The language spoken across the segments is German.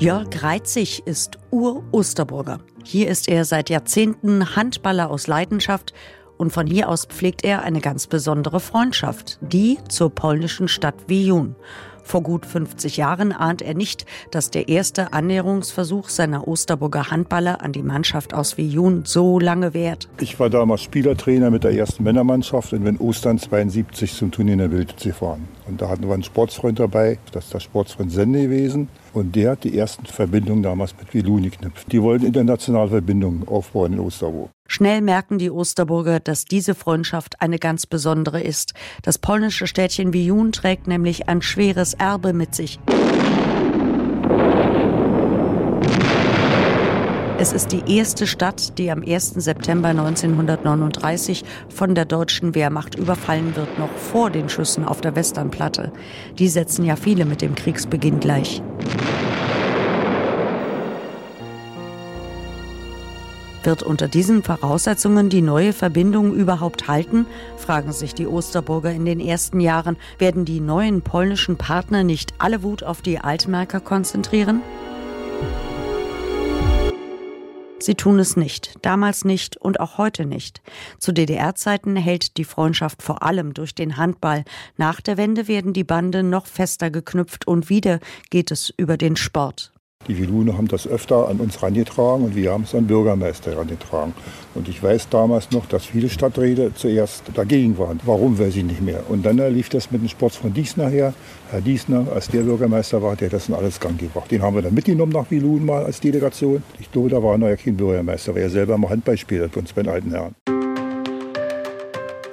Jörg Reitzig ist Ur-Osterburger. Hier ist er seit Jahrzehnten Handballer aus Leidenschaft und von hier aus pflegt er eine ganz besondere Freundschaft, die zur polnischen Stadt Wien. Vor gut 50 Jahren ahnt er nicht, dass der erste Annäherungsversuch seiner Osterburger Handballer an die Mannschaft aus Wien so lange währt. Ich war damals Spielertrainer mit der ersten Männermannschaft und wenn Ostern 72 zum Turnier in der Wildsee fahren. Und da hatten wir einen Sportsfreund dabei, das ist der Sportsfreund Sende gewesen. Und der hat die ersten Verbindungen damals mit Wiluni geknüpft. Die wollten internationale Verbindungen aufbauen in Osterburg. Schnell merken die Osterburger, dass diese Freundschaft eine ganz besondere ist. Das polnische Städtchen Wien trägt nämlich ein schweres Erbe mit sich. Es ist die erste Stadt, die am 1. September 1939 von der deutschen Wehrmacht überfallen wird, noch vor den Schüssen auf der Westernplatte. Die setzen ja viele mit dem Kriegsbeginn gleich. Wird unter diesen Voraussetzungen die neue Verbindung überhaupt halten? fragen sich die Osterburger in den ersten Jahren. Werden die neuen polnischen Partner nicht alle Wut auf die Altmerker konzentrieren? Sie tun es nicht, damals nicht und auch heute nicht. Zu DDR-Zeiten hält die Freundschaft vor allem durch den Handball. Nach der Wende werden die Bande noch fester geknüpft und wieder geht es über den Sport. Die Wilune haben das öfter an uns herangetragen und wir haben es an Bürgermeister herangetragen. Und ich weiß damals noch, dass viele Stadträte zuerst dagegen waren. Warum, weiß ich nicht mehr. Und dann lief das mit dem Sport von Diesner her. Herr Diesner, als der Bürgermeister war, der hat das in alles Gang gebracht. Den haben wir dann mitgenommen nach Wilun mal als Delegation. Ich glaube, da war er noch kein Bürgermeister, weil er selber mal Handball spielt bei uns bei den alten Herren.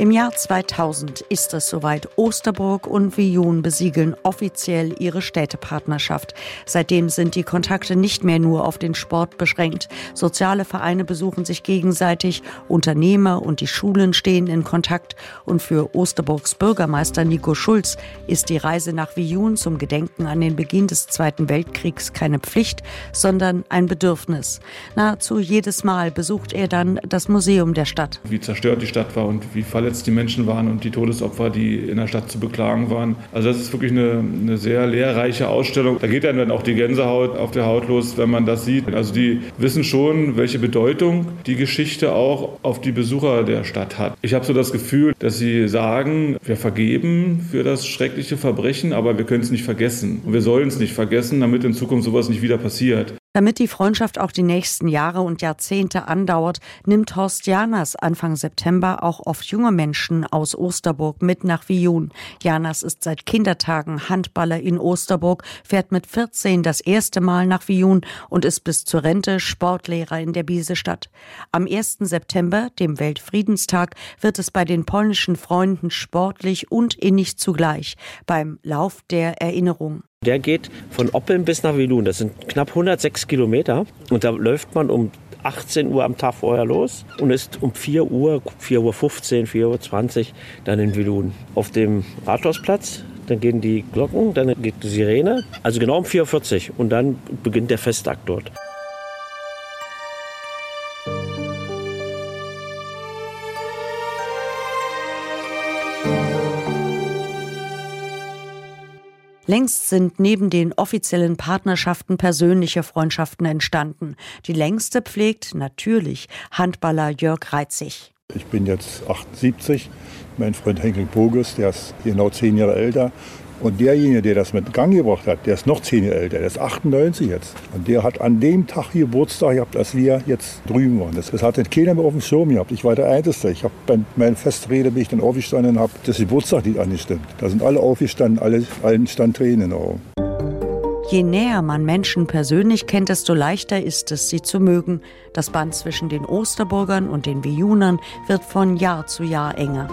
Im Jahr 2000 ist es soweit. Osterburg und Viyun besiegeln offiziell ihre Städtepartnerschaft. Seitdem sind die Kontakte nicht mehr nur auf den Sport beschränkt. Soziale Vereine besuchen sich gegenseitig, Unternehmer und die Schulen stehen in Kontakt. Und für Osterburgs Bürgermeister Nico Schulz ist die Reise nach Viyun zum Gedenken an den Beginn des Zweiten Weltkriegs keine Pflicht, sondern ein Bedürfnis. Nahezu jedes Mal besucht er dann das Museum der Stadt. Wie zerstört die Stadt war und wie verletzt verletzt die Menschen waren und die Todesopfer, die in der Stadt zu beklagen waren. Also das ist wirklich eine, eine sehr lehrreiche Ausstellung. Da geht dann auch die Gänsehaut auf der Haut los, wenn man das sieht. Also die wissen schon, welche Bedeutung die Geschichte auch auf die Besucher der Stadt hat. Ich habe so das Gefühl, dass sie sagen, wir vergeben für das schreckliche Verbrechen, aber wir können es nicht vergessen. Und wir sollen es nicht vergessen, damit in Zukunft sowas nicht wieder passiert. Damit die Freundschaft auch die nächsten Jahre und Jahrzehnte andauert, nimmt Horst Janas Anfang September auch oft junge Menschen aus Osterburg mit nach Viun. Janas ist seit Kindertagen Handballer in Osterburg, fährt mit 14 das erste Mal nach Viun und ist bis zur Rente Sportlehrer in der Biesestadt. Am 1. September, dem Weltfriedenstag, wird es bei den polnischen Freunden sportlich und innig zugleich beim Lauf der Erinnerung. Der geht von Oppeln bis nach Wilun. Das sind knapp 106 Kilometer. Und da läuft man um 18 Uhr am Tag vorher los und ist um 4 Uhr, 4 Uhr 15, 4 Uhr 20 dann in Wilun. Auf dem Rathausplatz, dann gehen die Glocken, dann geht die Sirene. Also genau um 4.40 Uhr und dann beginnt der Festtag dort. Längst sind neben den offiziellen Partnerschaften persönliche Freundschaften entstanden. Die längste pflegt natürlich Handballer Jörg Reitzig. Ich bin jetzt 78. Mein Freund Henkel Bogus, der ist genau zehn Jahre älter. Und derjenige, der das mit Gang gebracht hat, der ist noch zehn Jahre älter, der ist 98 jetzt. Und der hat an dem Tag Geburtstag gehabt, als wir jetzt drüben waren. Das, das hatte keiner mehr auf dem Schirm gehabt. Ich war der Einzige. Ich habe bei meiner Festrede bin ich dann aufgestanden und habe das Geburtstagslied angestimmt. Da sind alle aufgestanden, alle, allen stand Tränen in den Augen. Je näher man Menschen persönlich kennt, desto leichter ist es, sie zu mögen. Das Band zwischen den Osterburgern und den Viunern wird von Jahr zu Jahr enger.